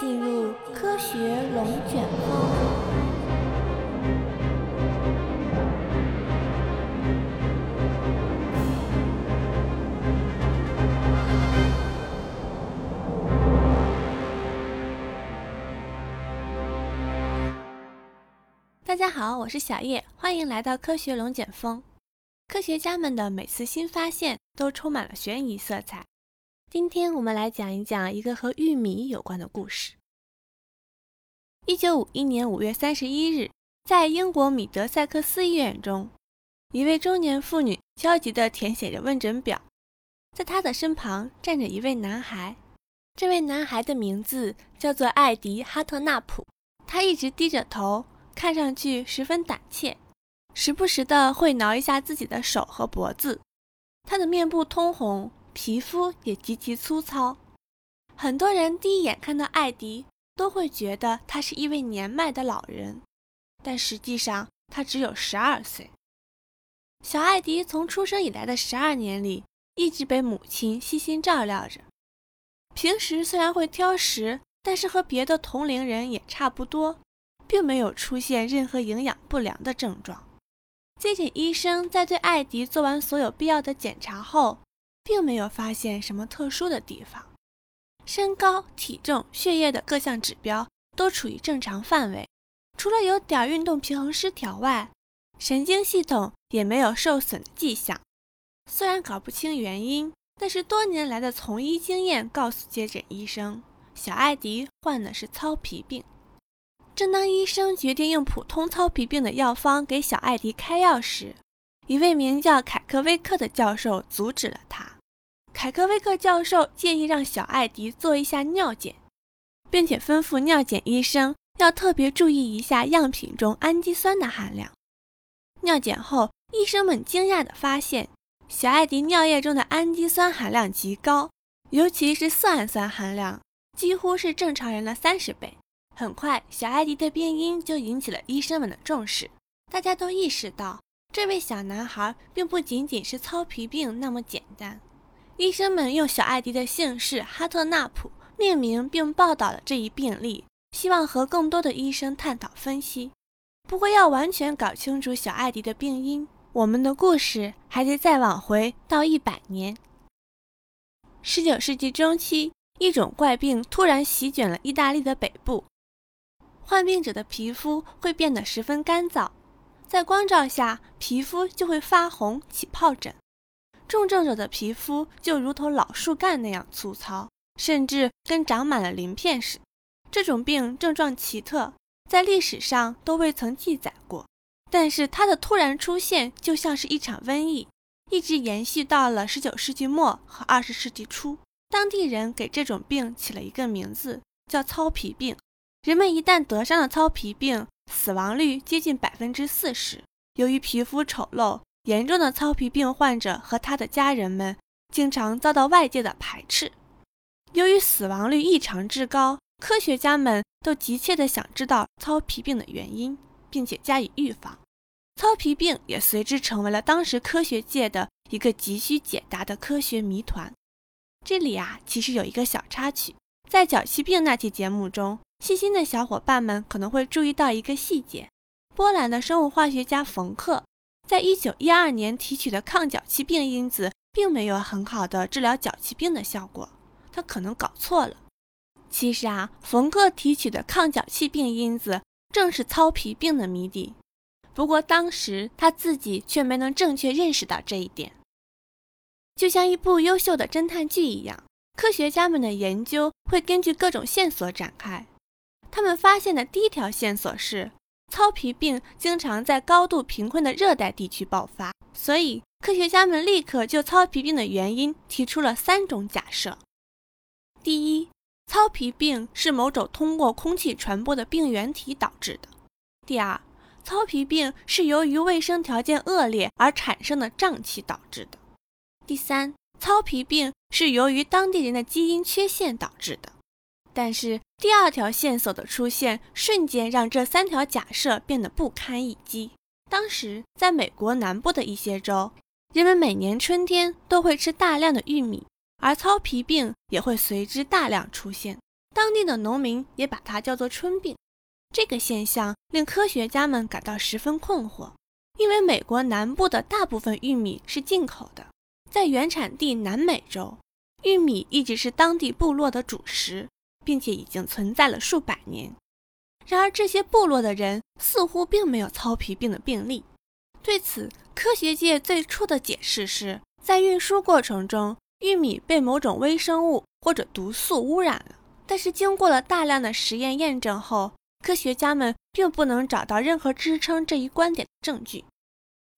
进入科学龙卷风。大家好，我是小叶，欢迎来到科学龙卷风。科学家们的每次新发现都充满了悬疑色彩。今天我们来讲一讲一个和玉米有关的故事。一九五一年五月三十一日，在英国米德塞克斯医院中，一位中年妇女焦急地填写着问诊表，在她的身旁站着一位男孩。这位男孩的名字叫做艾迪·哈特纳普，他一直低着头，看上去十分胆怯，时不时的会挠一下自己的手和脖子。他的面部通红。皮肤也极其粗糙，很多人第一眼看到艾迪都会觉得他是一位年迈的老人，但实际上他只有十二岁。小艾迪从出生以来的十二年里，一直被母亲悉心照料着。平时虽然会挑食，但是和别的同龄人也差不多，并没有出现任何营养不良的症状。接诊医生在对艾迪做完所有必要的检查后。并没有发现什么特殊的地方，身高、体重、血液的各项指标都处于正常范围，除了有点运动平衡失调外，神经系统也没有受损的迹象。虽然搞不清原因，但是多年来的从医经验告诉接诊医生，小艾迪患的是糙皮病。正当医生决定用普通糙皮病的药方给小艾迪开药时，一位名叫凯克威克的教授阻止了他。凯克威克教授建议让小艾迪做一下尿检，并且吩咐尿检医生要特别注意一下样品中氨基酸的含量。尿检后，医生们惊讶地发现，小艾迪尿液中的氨基酸含量极高，尤其是色氨酸含量几乎是正常人的三十倍。很快，小艾迪的病因就引起了医生们的重视，大家都意识到，这位小男孩并不仅仅是糙皮病那么简单。医生们用小艾迪的姓氏哈特纳普命名并报道了这一病例，希望和更多的医生探讨分析。不过，要完全搞清楚小艾迪的病因，我们的故事还得再往回到一百年。十九世纪中期，一种怪病突然席卷了意大利的北部，患病者的皮肤会变得十分干燥，在光照下，皮肤就会发红、起疱疹。重症者的皮肤就如同老树干那样粗糙，甚至跟长满了鳞片似的。这种病症状奇特，在历史上都未曾记载过。但是它的突然出现，就像是一场瘟疫，一直延续到了19世纪末和20世纪初。当地人给这种病起了一个名字，叫糙皮病。人们一旦得上了糙皮病，死亡率接近百分之四十。由于皮肤丑陋。严重的糙皮病患者和他的家人们经常遭到外界的排斥。由于死亡率异常之高，科学家们都急切地想知道糙皮病的原因，并且加以预防。糙皮病也随之成为了当时科学界的一个急需解答的科学谜团。这里啊，其实有一个小插曲，在脚气病那期节目中，细心的小伙伴们可能会注意到一个细节：波兰的生物化学家冯克。在一九一二年提取的抗脚气病因子，并没有很好的治疗脚气病的效果。他可能搞错了。其实啊，冯克提取的抗脚气病因子正是糙皮病的谜底。不过当时他自己却没能正确认识到这一点。就像一部优秀的侦探剧一样，科学家们的研究会根据各种线索展开。他们发现的第一条线索是。糙皮病经常在高度贫困的热带地区爆发，所以科学家们立刻就糙皮病的原因提出了三种假设：第一，糙皮病是某种通过空气传播的病原体导致的；第二，糙皮病是由于卫生条件恶劣而产生的胀气导致的；第三，糙皮病是由于当地人的基因缺陷导致的。但是第二条线索的出现，瞬间让这三条假设变得不堪一击。当时，在美国南部的一些州，人们每年春天都会吃大量的玉米，而糙皮病也会随之大量出现。当地的农民也把它叫做春病。这个现象令科学家们感到十分困惑，因为美国南部的大部分玉米是进口的，在原产地南美洲，玉米一直是当地部落的主食，并且已经存在了数百年。然而，这些部落的人似乎并没有糙皮病的病例。对此，科学界最初的解释是在运输过程中，玉米被某种微生物或者毒素污染了。但是，经过了大量的实验验证后，科学家们并不能找到任何支撑这一观点的证据。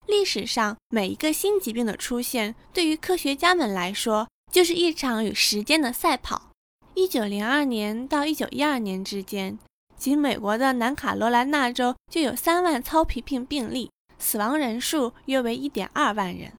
历史上，每一个新疾病的出现，对于科学家们来说，就是一场与时间的赛跑。一九零二年到一九一二年之间。仅美国的南卡罗来纳州就有三万糙皮病病例，死亡人数约为一点二万人。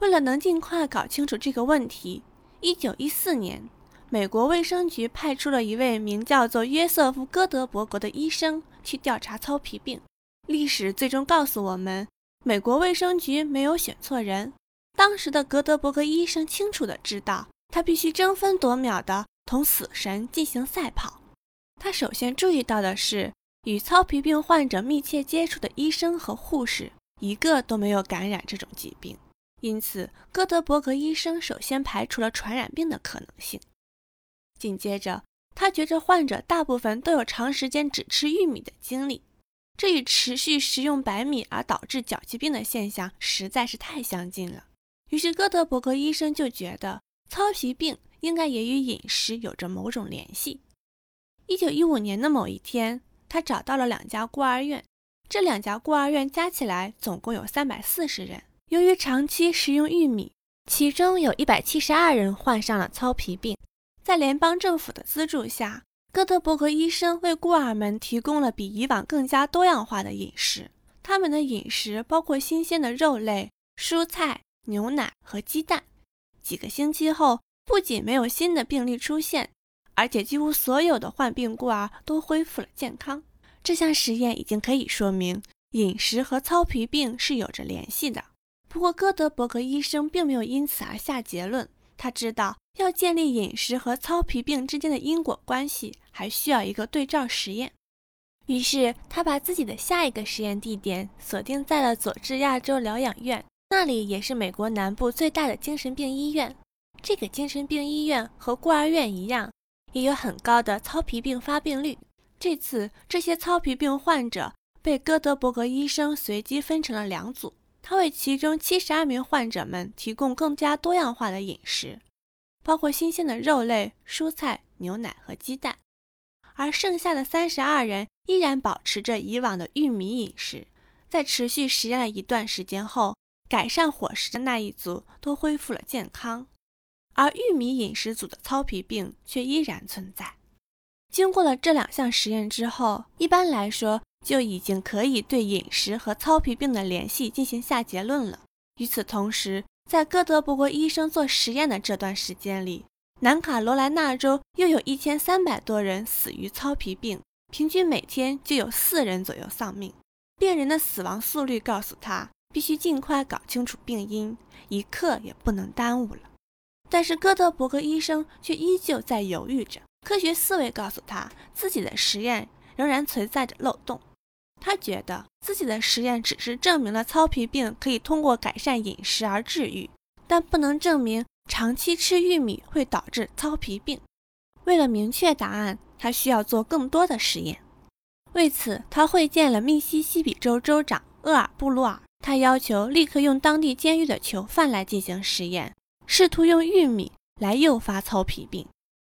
为了能尽快搞清楚这个问题，一九一四年，美国卫生局派出了一位名叫做约瑟夫·戈德伯格的医生去调查糙皮病。历史最终告诉我们，美国卫生局没有选错人。当时的格德伯格医生清楚地知道，他必须争分夺秒地同死神进行赛跑。他首先注意到的是，与糙皮病患者密切接触的医生和护士一个都没有感染这种疾病，因此戈德伯格医生首先排除了传染病的可能性。紧接着，他觉着患者大部分都有长时间只吃玉米的经历，这与持续食用白米而导致脚气病的现象实在是太相近了。于是，戈德伯格医生就觉得糙皮病应该也与饮食有着某种联系。一九一五年的某一天，他找到了两家孤儿院，这两家孤儿院加起来总共有三百四十人。由于长期食用玉米，其中有一百七十二人患上了糙皮病。在联邦政府的资助下，哥德伯格医生为孤儿们提供了比以往更加多样化的饮食。他们的饮食包括新鲜的肉类、蔬菜、牛奶和鸡蛋。几个星期后，不仅没有新的病例出现。而且几乎所有的患病孤儿都恢复了健康。这项实验已经可以说明饮食和糙皮病是有着联系的。不过，戈德伯格医生并没有因此而下结论。他知道要建立饮食和糙皮病之间的因果关系，还需要一个对照实验。于是，他把自己的下一个实验地点锁定在了佐治亚州疗养院，那里也是美国南部最大的精神病医院。这个精神病医院和孤儿院一样。也有很高的糙皮病发病率。这次，这些糙皮病患者被哥德伯格医生随机分成了两组，他为其中七十二名患者们提供更加多样化的饮食，包括新鲜的肉类、蔬菜、牛奶和鸡蛋，而剩下的三十二人依然保持着以往的玉米饮食。在持续实验了一段时间后，改善伙食的那一组都恢复了健康。而玉米饮食组的糙皮病却依然存在。经过了这两项实验之后，一般来说就已经可以对饮食和糙皮病的联系进行下结论了。与此同时，在哥德伯格医生做实验的这段时间里，南卡罗来纳州又有一千三百多人死于糙皮病，平均每天就有四人左右丧命。病人的死亡速率告诉他，必须尽快搞清楚病因，一刻也不能耽误了。但是哥德伯格医生却依旧在犹豫着。科学思维告诉他，自己的实验仍然存在着漏洞。他觉得自己的实验只是证明了糙皮病可以通过改善饮食而治愈，但不能证明长期吃玉米会导致糙皮病。为了明确答案，他需要做更多的实验。为此，他会见了密西西比州州长厄尔布鲁尔，他要求立刻用当地监狱的囚犯来进行实验。试图用玉米来诱发糙皮病。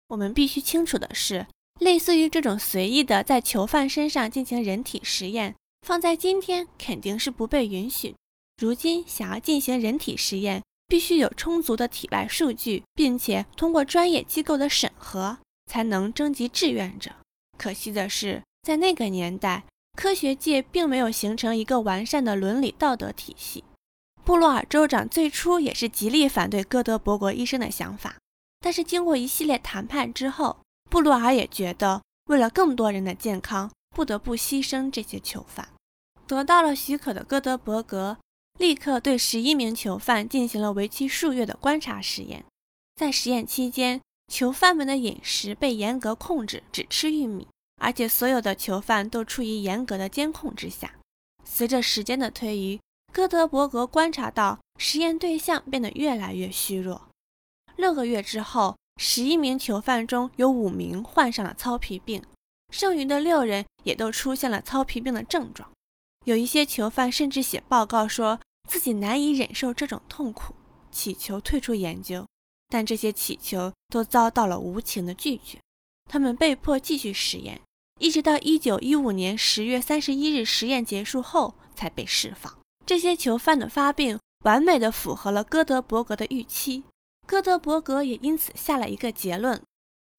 我们必须清楚的是，类似于这种随意的在囚犯身上进行人体实验，放在今天肯定是不被允许。如今想要进行人体实验，必须有充足的体外数据，并且通过专业机构的审核，才能征集志愿者。可惜的是，在那个年代，科学界并没有形成一个完善的伦理道德体系。布洛尔州长最初也是极力反对戈德伯格医生的想法，但是经过一系列谈判之后，布洛尔也觉得为了更多人的健康，不得不牺牲这些囚犯。得到了许可的戈德伯格立刻对十一名囚犯进行了为期数月的观察实验。在实验期间，囚犯们的饮食被严格控制，只吃玉米，而且所有的囚犯都处于严格的监控之下。随着时间的推移，哥德伯格观察到实验对象变得越来越虚弱。六个月之后，十一名囚犯中有五名患上了糙皮病，剩余的六人也都出现了糙皮病的症状。有一些囚犯甚至写报告说自己难以忍受这种痛苦，祈求退出研究。但这些祈求都遭到了无情的拒绝，他们被迫继续实验，一直到1915年10月31日实验结束后才被释放。这些囚犯的发病完美的符合了哥德伯格的预期，哥德伯格也因此下了一个结论：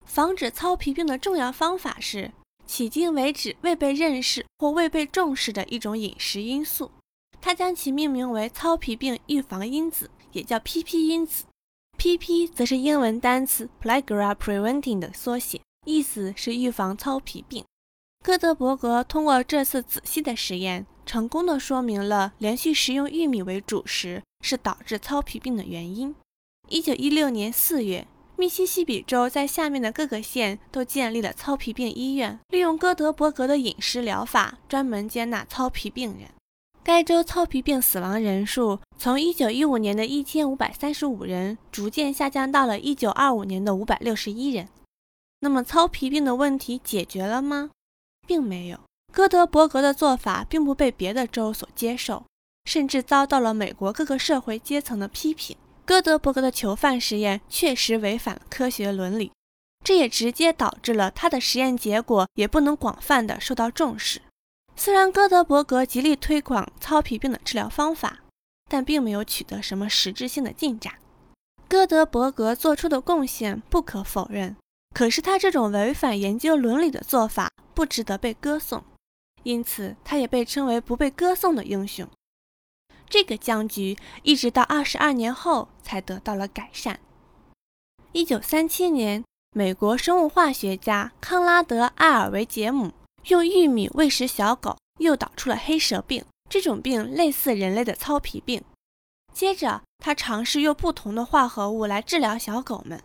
防止糙皮病的重要方法是迄今为止未被认识或未被重视的一种饮食因素。他将其命名为糙皮病预防因子，也叫 PP 因子。PP 则是英文单词 Plague Preventing 的缩写，意思是预防糙皮病。哥德伯格通过这次仔细的实验，成功的说明了连续食用玉米为主食是导致糙皮病的原因。一九一六年四月，密西西比州在下面的各个县都建立了糙皮病医院，利用哥德伯格的饮食疗法，专门接纳糙皮病人。该州糙皮病死亡人数从1915年的1535人逐渐下降到了1925年的561人。那么，糙皮病的问题解决了吗？并没有。哥德伯格的做法并不被别的州所接受，甚至遭到了美国各个社会阶层的批评。哥德伯格的囚犯实验确实违反了科学伦理，这也直接导致了他的实验结果也不能广泛的受到重视。虽然哥德伯格极力推广糙皮病的治疗方法，但并没有取得什么实质性的进展。哥德伯格做出的贡献不可否认，可是他这种违反研究伦理的做法不值得被歌颂，因此他也被称为不被歌颂的英雄。这个僵局一直到二十二年后才得到了改善。一九三七年，美国生物化学家康拉德·埃尔维杰姆。用玉米喂食小狗，诱导出了黑蛇病。这种病类似人类的糙皮病。接着，他尝试用不同的化合物来治疗小狗们。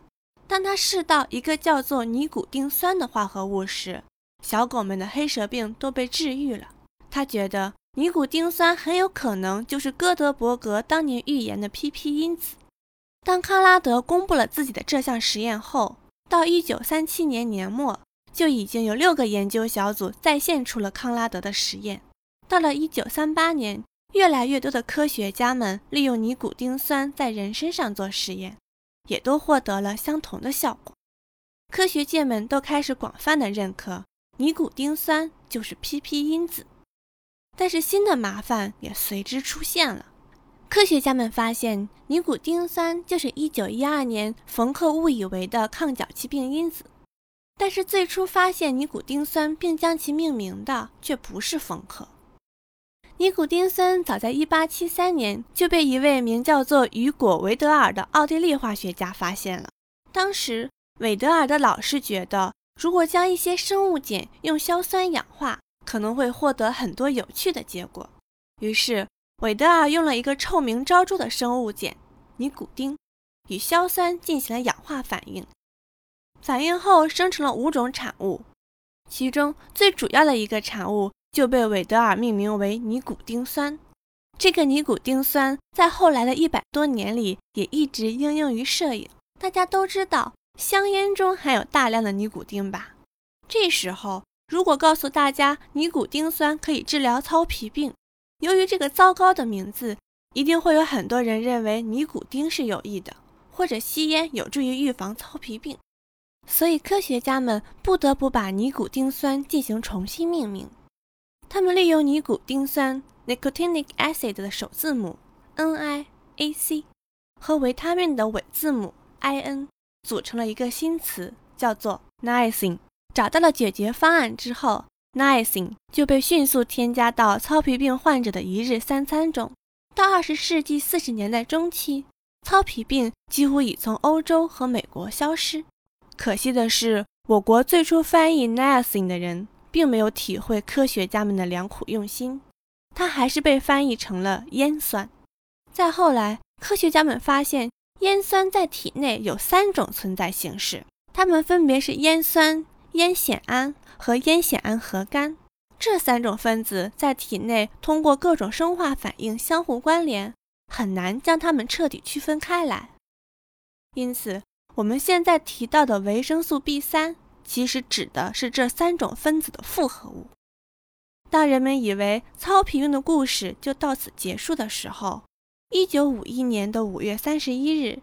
当他试到一个叫做尼古丁酸的化合物时，小狗们的黑蛇病都被治愈了。他觉得尼古丁酸很有可能就是哥德伯格当年预言的 PP 因子。当康拉德公布了自己的这项实验后，到1937年年末。就已经有六个研究小组再现出了康拉德的实验。到了1938年，越来越多的科学家们利用尼古丁酸在人身上做实验，也都获得了相同的效果。科学界们都开始广泛的认可尼古丁酸就是 PP 因子。但是新的麻烦也随之出现了。科学家们发现尼古丁酸就是1912年冯克误以为的抗脚气病因子。但是最初发现尼古丁酸并将其命名的却不是冯克。尼古丁酸早在1873年就被一位名叫做雨果·维德尔的奥地利化学家发现了。当时，韦德尔的老师觉得，如果将一些生物碱用硝酸氧化，可能会获得很多有趣的结果。于是，韦德尔用了一个臭名昭著的生物碱——尼古丁，与硝酸进行了氧化反应。反应后生成了五种产物，其中最主要的一个产物就被韦德尔命名为尼古丁酸。这个尼古丁酸在后来的一百多年里也一直应用于摄影。大家都知道香烟中含有大量的尼古丁吧？这时候如果告诉大家尼古丁酸可以治疗糙皮病，由于这个糟糕的名字，一定会有很多人认为尼古丁是有益的，或者吸烟有助于预防糙皮病。所以，科学家们不得不把尼古丁酸进行重新命名。他们利用尼古丁酸 （nicotinic acid） 的首字母 NiAC 和维他命的尾字母 In，组成了一个新词，叫做 niacin。找到了解决方案之后，niacin 就被迅速添加到糙皮病患者的一日三餐中。到二十世纪四十年代中期，糙皮病几乎已从欧洲和美国消失。可惜的是，我国最初翻译 niacin 的人并没有体会科学家们的良苦用心，它还是被翻译成了烟酸。再后来，科学家们发现烟酸在体内有三种存在形式，它们分别是烟酸、烟酰胺和烟酰胺核苷。这三种分子在体内通过各种生化反应相互关联，很难将它们彻底区分开来。因此，我们现在提到的维生素 B 三，其实指的是这三种分子的复合物。当人们以为糙皮病的故事就到此结束的时候，一九五一年的五月三十一日，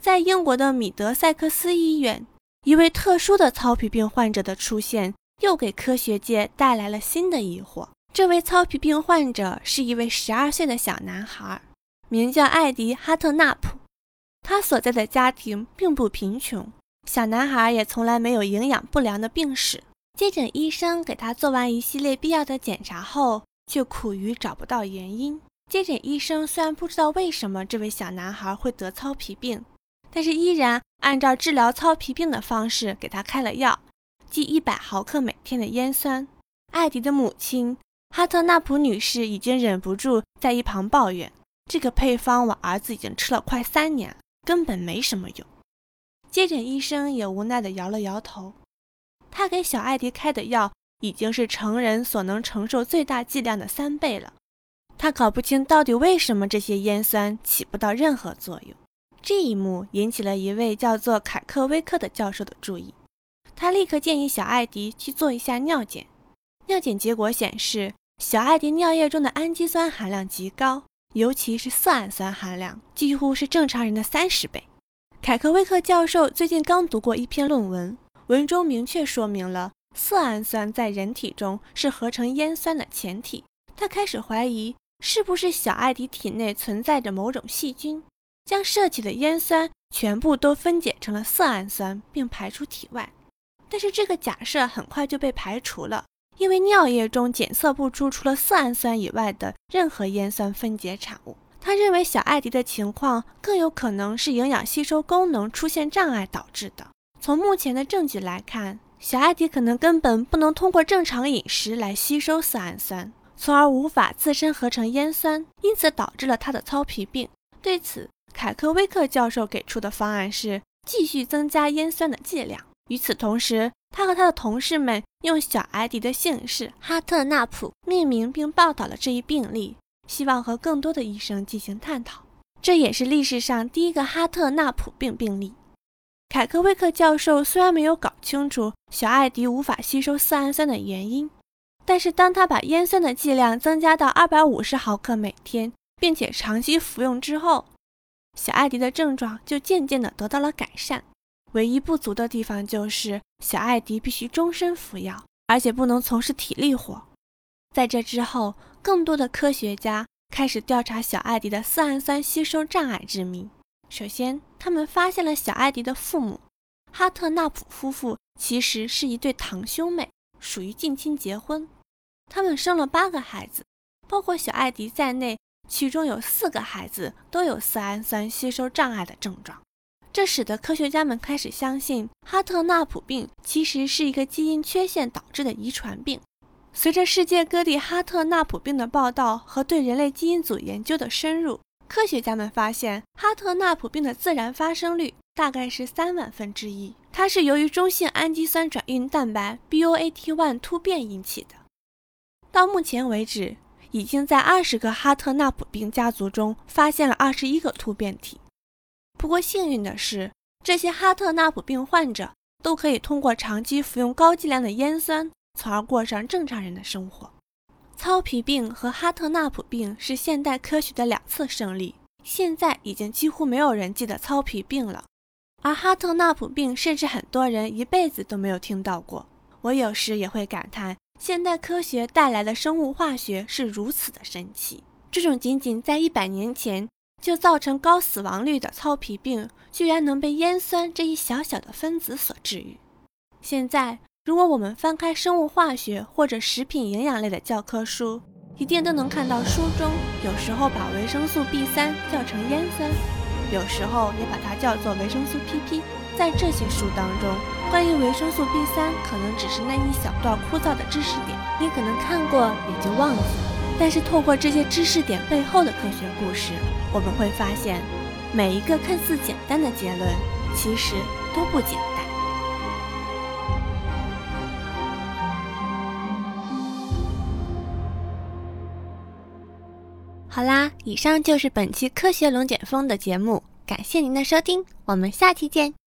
在英国的米德塞克斯医院，一位特殊的糙皮病患者的出现。又给科学界带来了新的疑惑。这位糙皮病患者是一位十二岁的小男孩，名叫艾迪·哈特纳普。他所在的家庭并不贫穷，小男孩也从来没有营养不良的病史。接诊医生给他做完一系列必要的检查后，却苦于找不到原因。接诊医生虽然不知道为什么这位小男孩会得糙皮病，但是依然按照治疗糙皮病的方式给他开了药。即一百毫克每天的烟酸。艾迪的母亲哈特纳普女士已经忍不住在一旁抱怨：“这个配方我儿子已经吃了快三年，根本没什么用。”接诊医生也无奈地摇了摇头。他给小艾迪开的药已经是成人所能承受最大剂量的三倍了。他搞不清到底为什么这些烟酸起不到任何作用。这一幕引起了一位叫做凯克威克的教授的注意。他立刻建议小艾迪去做一下尿检。尿检结果显示，小艾迪尿液中的氨基酸含量极高，尤其是色氨酸含量几乎是正常人的三十倍。凯克威克教授最近刚读过一篇论文，文中明确说明了色氨酸在人体中是合成烟酸的前提。他开始怀疑，是不是小艾迪体内存在着某种细菌，将摄取的烟酸全部都分解成了色氨酸，并排出体外。但是这个假设很快就被排除了，因为尿液中检测不出除了色氨酸以外的任何烟酸分解产物。他认为小艾迪的情况更有可能是营养吸收功能出现障碍导致的。从目前的证据来看，小艾迪可能根本不能通过正常饮食来吸收色氨酸，从而无法自身合成烟酸，因此导致了他的糙皮病。对此，凯克威克教授给出的方案是继续增加烟酸的剂量。与此同时，他和他的同事们用小艾迪的姓氏哈特纳普命名并报道了这一病例，希望和更多的医生进行探讨。这也是历史上第一个哈特纳普病病例。凯克威克教授虽然没有搞清楚小艾迪无法吸收色氨酸的原因，但是当他把烟酸的剂量增加到二百五十毫克每天，并且长期服用之后，小艾迪的症状就渐渐地得到了改善。唯一不足的地方就是小艾迪必须终身服药，而且不能从事体力活。在这之后，更多的科学家开始调查小艾迪的色氨酸吸收障碍之谜。首先，他们发现了小艾迪的父母哈特纳普夫妇其实是一对堂兄妹，属于近亲结婚。他们生了八个孩子，包括小艾迪在内，其中有四个孩子都有色氨酸吸收障碍的症状。这使得科学家们开始相信，哈特纳普病其实是一个基因缺陷导致的遗传病。随着世界各地哈特纳普病的报道和对人类基因组研究的深入，科学家们发现，哈特纳普病的自然发生率大概是三万分之一。它是由于中性氨基酸转运蛋白 BOAT1 突变引起的。到目前为止，已经在二十个哈特纳普病家族中发现了二十一个突变体。不过幸运的是，这些哈特纳普病患者都可以通过长期服用高剂量的烟酸，从而过上正常人的生活。糙皮病和哈特纳普病是现代科学的两次胜利。现在已经几乎没有人记得糙皮病了，而哈特纳普病甚至很多人一辈子都没有听到过。我有时也会感叹，现代科学带来的生物化学是如此的神奇。这种仅仅在一百年前。就造成高死亡率的糙皮病，居然能被烟酸这一小小的分子所治愈。现在，如果我们翻开生物化学或者食品营养类的教科书，一定都能看到书中有时候把维生素 B 三叫成烟酸，有时候也把它叫做维生素 PP。在这些书当中，关于维生素 b 三可能只是那一小段枯燥的知识点你可能看过也就忘记了。但是透过这些知识点背后的科学故事我们会发现每一个看似简单的结论其实都不简单。好啦以上就是本期科学龙卷风的节目感谢您的收听我们下期见。